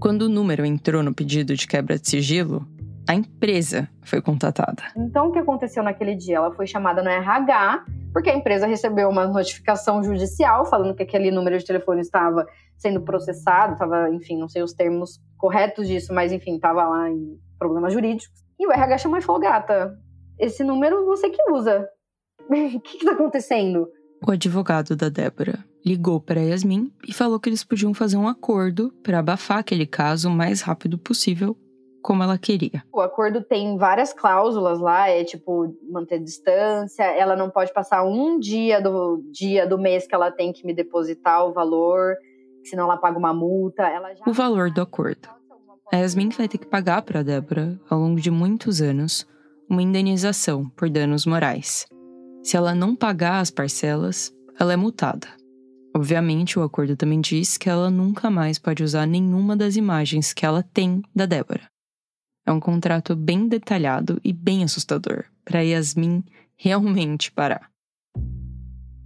Quando o número entrou no pedido de quebra de sigilo, a empresa foi contatada. Então, o que aconteceu naquele dia? Ela foi chamada no RH, porque a empresa recebeu uma notificação judicial falando que aquele número de telefone estava sendo processado, estava, enfim, não sei os termos corretos disso, mas enfim, estava lá em problemas jurídicos. E o RH chamou e falou: gata, esse número você que usa. O que está acontecendo? O advogado da Débora ligou para Yasmin e falou que eles podiam fazer um acordo para abafar aquele caso o mais rápido possível, como ela queria. O acordo tem várias cláusulas lá, é tipo manter distância, ela não pode passar um dia do dia do mês que ela tem que me depositar o valor, senão ela paga uma multa. o valor do acordo. A Yasmin vai ter que pagar para a Débora, ao longo de muitos anos, uma indenização por danos morais. Se ela não pagar as parcelas, ela é multada. Obviamente, o acordo também diz que ela nunca mais pode usar nenhuma das imagens que ela tem da Débora. É um contrato bem detalhado e bem assustador para Yasmin realmente parar.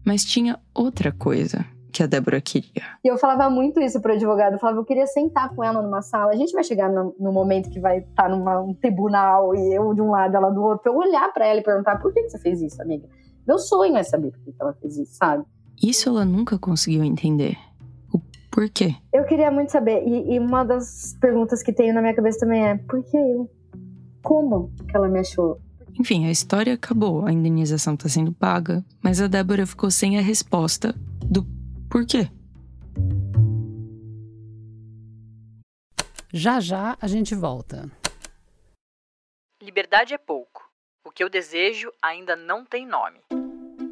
Mas tinha outra coisa que a Débora queria. E eu falava muito isso pro advogado. Eu falava, eu queria sentar com ela numa sala. A gente vai chegar no, no momento que vai estar tá num tribunal e eu de um lado, ela do outro. Eu olhar para ela e perguntar, por que, que você fez isso, amiga? Meu sonho é saber por que ela fez isso, sabe? Isso ela nunca conseguiu entender. O porquê. Eu queria muito saber. E, e uma das perguntas que tenho na minha cabeça também é: por que eu? Como que ela me achou? Enfim, a história acabou, a indenização está sendo paga, mas a Débora ficou sem a resposta do porquê. Já já a gente volta. Liberdade é pouco. O que eu desejo ainda não tem nome.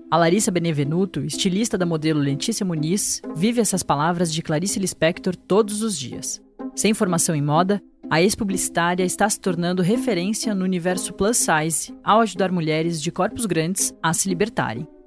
A Larissa Benevenuto, estilista da modelo Letícia Muniz, vive essas palavras de Clarice Lispector todos os dias. Sem formação em moda, a ex-publicitária está se tornando referência no universo plus size ao ajudar mulheres de corpos grandes a se libertarem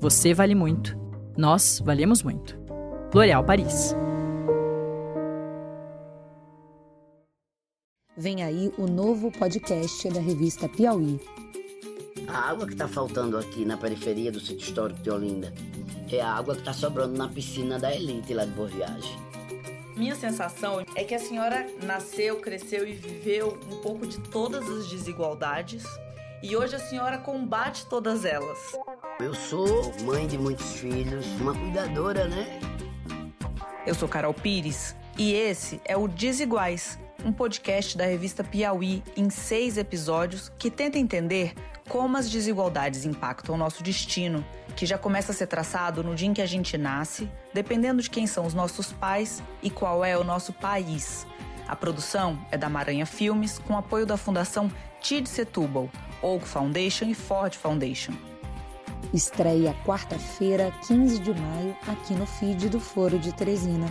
você vale muito. Nós valemos muito. L'Oréal Paris. Vem aí o novo podcast da revista Piauí. A água que está faltando aqui na periferia do sítio histórico de Olinda é a água que está sobrando na piscina da Elite lá de Boa Viagem. Minha sensação é que a senhora nasceu, cresceu e viveu um pouco de todas as desigualdades e hoje a senhora combate todas elas. Eu sou mãe de muitos filhos, uma cuidadora, né? Eu sou Carol Pires e esse é o Desiguais, um podcast da revista Piauí em seis episódios que tenta entender como as desigualdades impactam o nosso destino, que já começa a ser traçado no dia em que a gente nasce, dependendo de quem são os nossos pais e qual é o nosso país. A produção é da Maranha Filmes, com apoio da Fundação Tid Setúbal, Oak Foundation e Ford Foundation. Estreia quarta-feira, 15 de maio, aqui no feed do Foro de Teresina.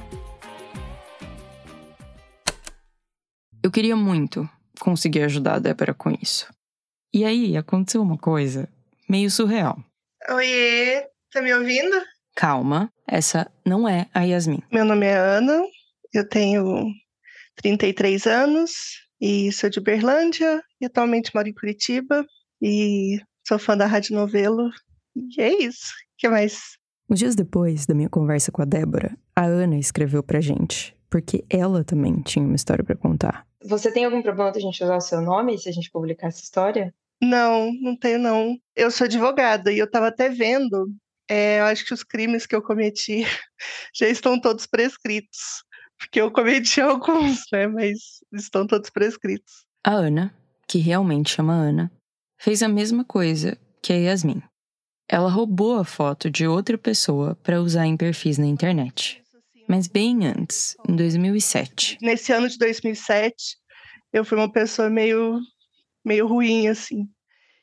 Eu queria muito conseguir ajudar a Débora com isso. E aí aconteceu uma coisa meio surreal. Oiê, tá me ouvindo? Calma, essa não é a Yasmin. Meu nome é Ana, eu tenho 33 anos e sou de Berlândia e atualmente moro em Curitiba e sou fã da Rádio Novelo. E é isso. O que mais? Uns dias depois da minha conversa com a Débora, a Ana escreveu pra gente, porque ela também tinha uma história para contar. Você tem algum problema de a gente usar o seu nome se a gente publicar essa história? Não, não tenho não. Eu sou advogada e eu tava até vendo. É, eu acho que os crimes que eu cometi já estão todos prescritos. Porque eu cometi alguns, né? Mas estão todos prescritos. A Ana, que realmente chama Ana, fez a mesma coisa que a Yasmin. Ela roubou a foto de outra pessoa para usar em perfis na internet. Mas bem antes, em 2007. Nesse ano de 2007, eu fui uma pessoa meio, meio ruim, assim.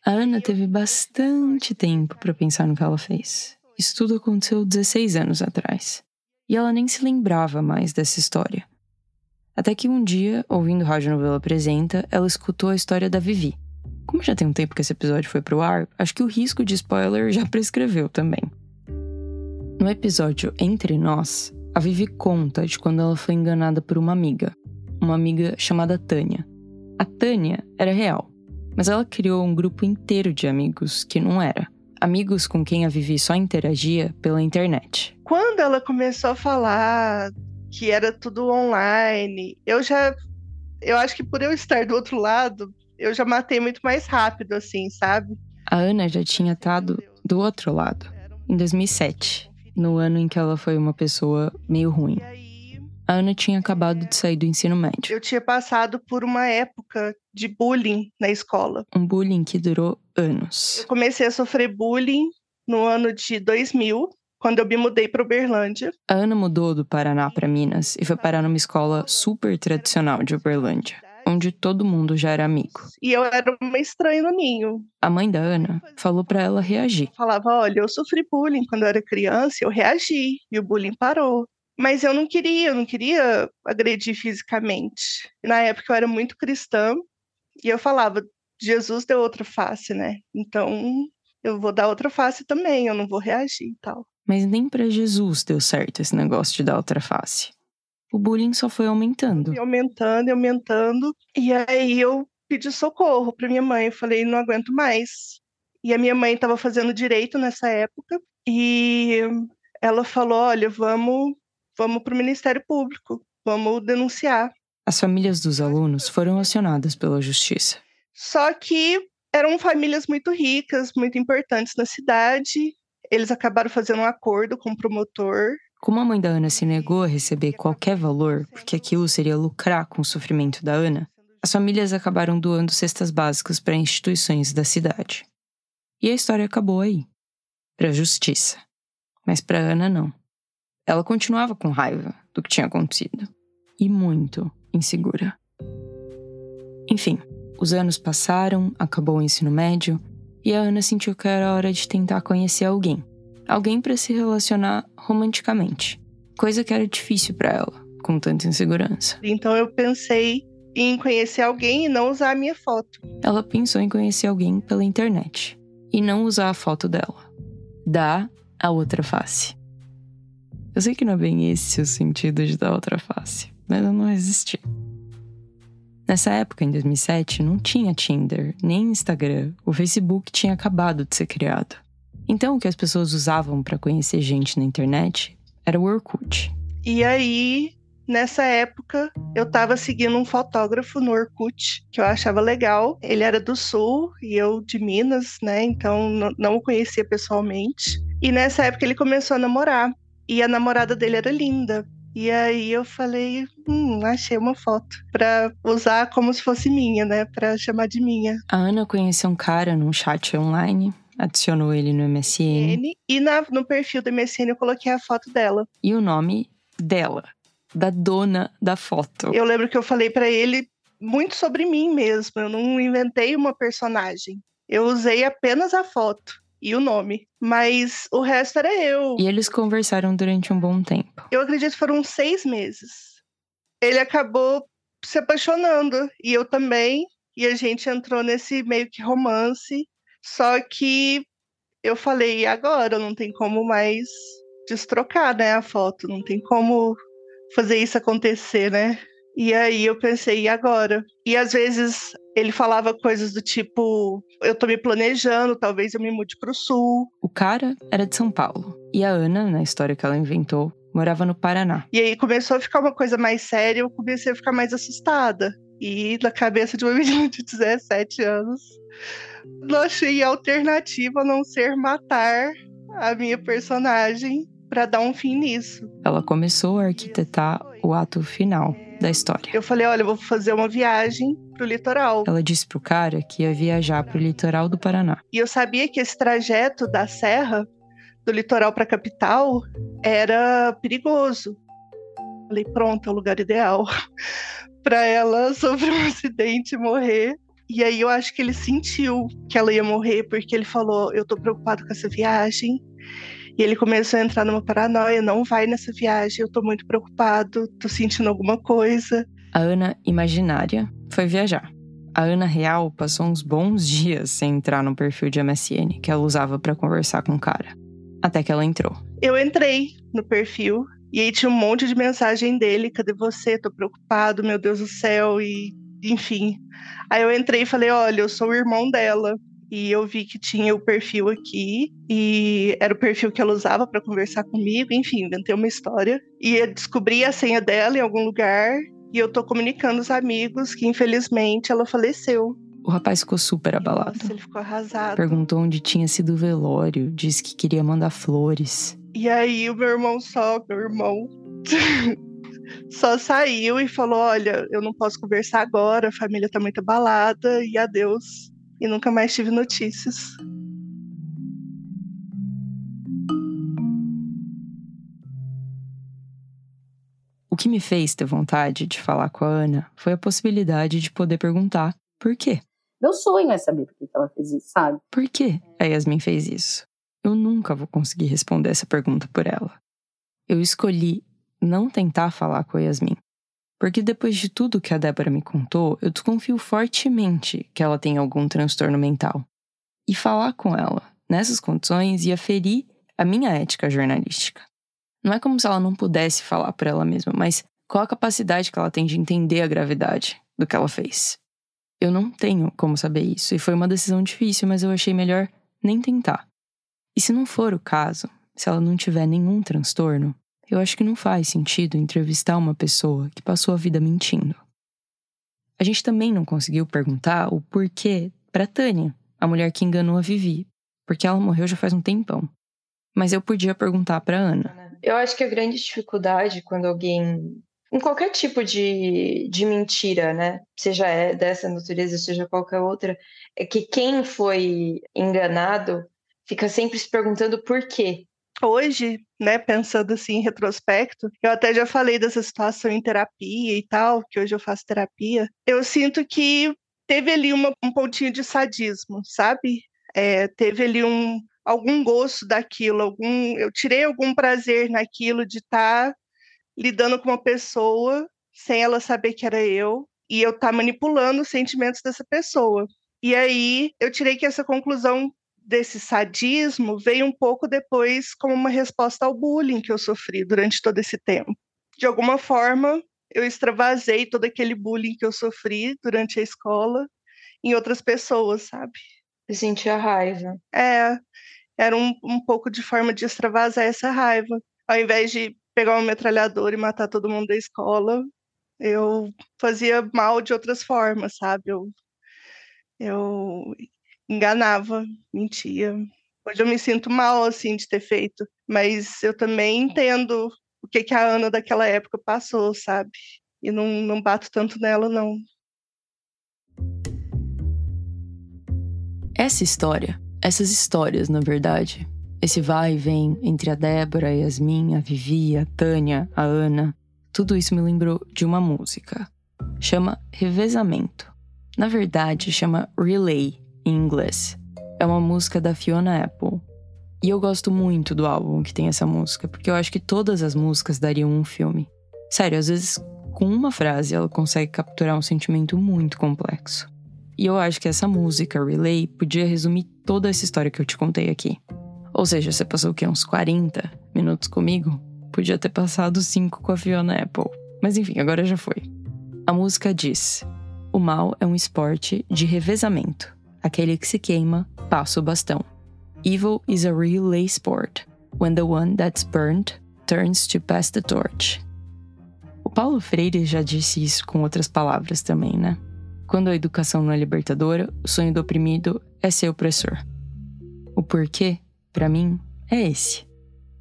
A Ana teve bastante tempo para pensar no que ela fez. Isso tudo aconteceu 16 anos atrás. E ela nem se lembrava mais dessa história. Até que um dia, ouvindo Rádio Novela Apresenta, ela escutou a história da Vivi. Como já tem um tempo que esse episódio foi pro ar, acho que o risco de spoiler já prescreveu também. No episódio Entre Nós, a Vivi conta de quando ela foi enganada por uma amiga, uma amiga chamada Tânia. A Tânia era real, mas ela criou um grupo inteiro de amigos que não era. Amigos com quem a Vivi só interagia pela internet. Quando ela começou a falar que era tudo online, eu já. Eu acho que por eu estar do outro lado, eu já matei muito mais rápido, assim, sabe? A Ana já tinha estado do outro lado, em 2007 no ano em que ela foi uma pessoa meio ruim. A Ana tinha acabado de sair do ensino médio. Eu tinha passado por uma época de bullying na escola. Um bullying que durou anos. Eu comecei a sofrer bullying no ano de 2000, quando eu me mudei para Uberlândia. A Ana mudou do Paraná para Minas e foi parar numa escola super tradicional de Uberlândia onde todo mundo já era amigo. E eu era uma estranha no ninho. A mãe da Ana falou para ela reagir. Falava: olha, eu sofri bullying quando eu era criança, eu reagi e o bullying parou. Mas eu não queria, eu não queria agredir fisicamente. Na época eu era muito cristã e eu falava: Jesus deu outra face, né? Então eu vou dar outra face também, eu não vou reagir e tal. Mas nem para Jesus deu certo esse negócio de dar outra face o bullying só foi aumentando. E aumentando e aumentando. E aí eu pedi socorro para minha mãe. Eu falei, não aguento mais. E a minha mãe estava fazendo direito nessa época. E ela falou: olha, vamos, vamos para o Ministério Público, vamos denunciar. As famílias dos alunos foram acionadas pela justiça. Só que eram famílias muito ricas, muito importantes na cidade. Eles acabaram fazendo um acordo com o promotor como a mãe da Ana se negou a receber qualquer valor, porque aquilo seria lucrar com o sofrimento da Ana, as famílias acabaram doando cestas básicas para instituições da cidade. E a história acabou aí para a justiça. Mas para Ana, não. Ela continuava com raiva do que tinha acontecido e muito insegura. Enfim, os anos passaram, acabou o ensino médio e a Ana sentiu que era hora de tentar conhecer alguém alguém para se relacionar romanticamente, coisa que era difícil para ela, com tanta insegurança. Então eu pensei em conhecer alguém e não usar a minha foto. Ela pensou em conhecer alguém pela internet e não usar a foto dela. Dar a outra face. Eu sei que não é bem esse o sentido de dar outra face, mas eu não resisti. Nessa época, em 2007, não tinha Tinder, nem Instagram. O Facebook tinha acabado de ser criado. Então, o que as pessoas usavam para conhecer gente na internet era o Orkut. E aí, nessa época, eu estava seguindo um fotógrafo no Orkut que eu achava legal. Ele era do Sul e eu de Minas, né? Então não o conhecia pessoalmente. E nessa época ele começou a namorar. E a namorada dele era linda. E aí eu falei, hum, achei uma foto para usar como se fosse minha, né, para chamar de minha. A Ana conheceu um cara num chat online adicionou ele no MSN. E na, no perfil do MSN eu coloquei a foto dela. E o nome dela, da dona da foto. Eu lembro que eu falei para ele muito sobre mim mesmo. Eu não inventei uma personagem. Eu usei apenas a foto. E o nome. Mas o resto era eu. E eles conversaram durante um bom tempo. Eu acredito que foram seis meses. Ele acabou se apaixonando e eu também. E a gente entrou nesse meio que romance. Só que eu falei, e agora? Não tem como mais destrocar, né, a foto. Não tem como fazer isso acontecer, né? E aí eu pensei, e agora? E às vezes ele falava coisas do tipo: eu tô me planejando, talvez eu me mude pro sul. O cara era de São Paulo. E a Ana, na história que ela inventou, morava no Paraná. E aí começou a ficar uma coisa mais séria, eu comecei a ficar mais assustada. E na cabeça de uma menina de 17 anos, não achei alternativa a não ser matar a minha personagem para dar um fim nisso. Ela começou a arquitetar o ato final da história. Eu falei, olha, eu vou fazer uma viagem pro litoral. Ela disse pro cara que ia viajar pro litoral do Paraná. E eu sabia que esse trajeto da serra, do litoral pra capital, era perigoso. Falei, pronto, é o lugar ideal para ela sofrer um acidente e morrer. E aí eu acho que ele sentiu que ela ia morrer, porque ele falou: Eu tô preocupado com essa viagem. E ele começou a entrar numa paranoia: não vai nessa viagem, eu tô muito preocupado, tô sentindo alguma coisa. A Ana imaginária foi viajar. A Ana real passou uns bons dias sem entrar no perfil de MSN que ela usava para conversar com o cara. Até que ela entrou. Eu entrei no perfil e aí tinha um monte de mensagem dele: cadê você? Tô preocupado, meu Deus do céu, e enfim. Aí eu entrei e falei: olha, eu sou o irmão dela e eu vi que tinha o perfil aqui e era o perfil que ela usava para conversar comigo, enfim, inventei uma história e descobri a senha dela em algum lugar e eu tô comunicando os amigos que infelizmente ela faleceu. O rapaz ficou super abalado. Nossa, ele ficou arrasado. Perguntou onde tinha sido o velório, disse que queria mandar flores. E aí o meu irmão só, meu irmão só saiu e falou: "Olha, eu não posso conversar agora, a família tá muito abalada e adeus" e nunca mais tive notícias. O que me fez ter vontade de falar com a Ana foi a possibilidade de poder perguntar por quê. Meu sonho é saber por que ela fez isso, sabe? Por que a Yasmin fez isso? Eu nunca vou conseguir responder essa pergunta por ela. Eu escolhi não tentar falar com a Yasmin, porque depois de tudo que a Débora me contou, eu desconfio fortemente que ela tem algum transtorno mental. E falar com ela, nessas condições, ia ferir a minha ética jornalística. Não é como se ela não pudesse falar por ela mesma, mas qual a capacidade que ela tem de entender a gravidade do que ela fez? Eu não tenho como saber isso, e foi uma decisão difícil, mas eu achei melhor nem tentar. E se não for o caso, se ela não tiver nenhum transtorno, eu acho que não faz sentido entrevistar uma pessoa que passou a vida mentindo. A gente também não conseguiu perguntar o porquê para Tânia, a mulher que enganou a Vivi, porque ela morreu já faz um tempão. Mas eu podia perguntar para Ana. Eu acho que a grande dificuldade quando alguém em qualquer tipo de, de mentira, né? Seja é dessa natureza, seja qualquer outra, é que quem foi enganado fica sempre se perguntando por quê hoje, né, pensando assim em retrospecto, eu até já falei dessa situação em terapia e tal, que hoje eu faço terapia, eu sinto que teve ali uma, um pontinho de sadismo, sabe? É, teve ali um algum gosto daquilo, algum, eu tirei algum prazer naquilo de estar tá lidando com uma pessoa sem ela saber que era eu e eu estar tá manipulando os sentimentos dessa pessoa. E aí eu tirei que essa conclusão desse sadismo veio um pouco depois como uma resposta ao bullying que eu sofri durante todo esse tempo. De alguma forma, eu extravasei todo aquele bullying que eu sofri durante a escola em outras pessoas, sabe? Eu sentia raiva. É, era um, um pouco de forma de extravasar essa raiva. Ao invés de pegar uma metralhadora e matar todo mundo da escola, eu fazia mal de outras formas, sabe? Eu, eu enganava, mentia. Hoje eu me sinto mal, assim, de ter feito. Mas eu também entendo o que, que a Ana daquela época passou, sabe? E não, não bato tanto nela, não. Essa história, essas histórias, na verdade, esse vai e vem entre a Débora, a Yasmin, a Vivi, a Tânia, a Ana, tudo isso me lembrou de uma música. Chama Revezamento. Na verdade, chama Relay, em inglês. é uma música da Fiona Apple. E eu gosto muito do álbum que tem essa música, porque eu acho que todas as músicas dariam um filme. Sério, às vezes com uma frase ela consegue capturar um sentimento muito complexo. E eu acho que essa música, Relay, podia resumir toda essa história que eu te contei aqui. Ou seja, você passou o quê? Uns 40 minutos comigo? Podia ter passado 5 com a Fiona Apple. Mas enfim, agora já foi. A música diz: O mal é um esporte de revezamento. Aquele que se queima, passa o bastão. Evil is a relay sport. When the one that's burned turns to pass the torch. O Paulo Freire já disse isso com outras palavras também, né? Quando a educação não é libertadora, o sonho do oprimido é ser opressor. O porquê, para mim, é esse.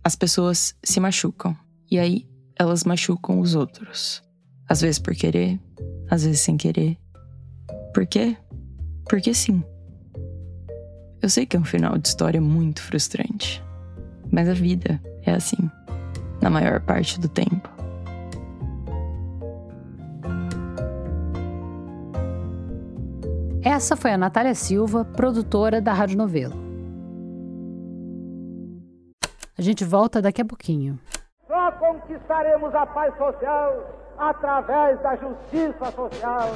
As pessoas se machucam, e aí elas machucam os outros. Às vezes por querer, às vezes sem querer. Por quê? Porque sim. Eu sei que é um final de história muito frustrante, mas a vida é assim, na maior parte do tempo. Essa foi a Natália Silva, produtora da Rádio Novelo. A gente volta daqui a pouquinho. Só conquistaremos a paz social através da justiça social.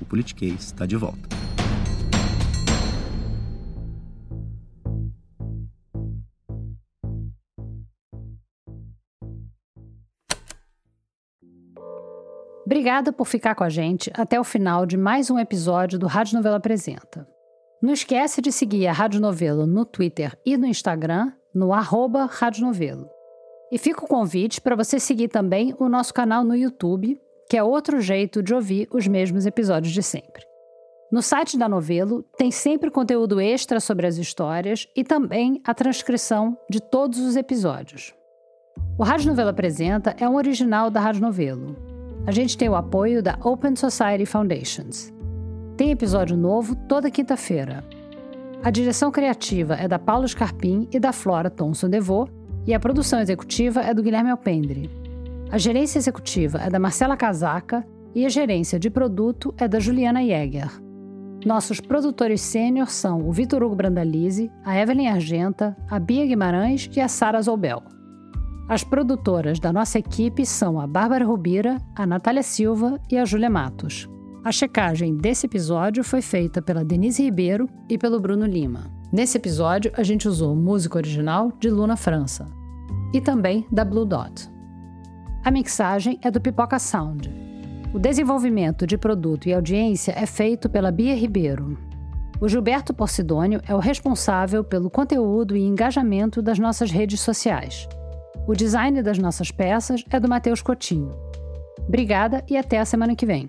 o Politiquês está de volta. Obrigada por ficar com a gente até o final de mais um episódio do Rádio Novela Apresenta. Não esquece de seguir a Rádio Novelo no Twitter e no Instagram, no arroba Rádio Novelo. E fica o convite para você seguir também o nosso canal no YouTube, que é outro jeito de ouvir os mesmos episódios de sempre. No site da Novelo tem sempre conteúdo extra sobre as histórias e também a transcrição de todos os episódios. O Rádio Novelo Apresenta é um original da Rádio Novelo. A gente tem o apoio da Open Society Foundations. Tem episódio novo toda quinta-feira. A direção criativa é da Paula Scarpim e da Flora Thomson Devô, e a produção executiva é do Guilherme Alpendre. A gerência executiva é da Marcela Casaca e a gerência de produto é da Juliana Jäger. Nossos produtores sênior são o Vitor Hugo Brandalize, a Evelyn Argenta, a Bia Guimarães e a Sara Zoubel. As produtoras da nossa equipe são a Bárbara Rubira, a Natália Silva e a Júlia Matos. A checagem desse episódio foi feita pela Denise Ribeiro e pelo Bruno Lima. Nesse episódio, a gente usou música original de Luna França e também da Blue Dot. A mixagem é do Pipoca Sound. O desenvolvimento de produto e audiência é feito pela Bia Ribeiro. O Gilberto Porcidônio é o responsável pelo conteúdo e engajamento das nossas redes sociais. O design das nossas peças é do Matheus Coutinho. Obrigada e até a semana que vem.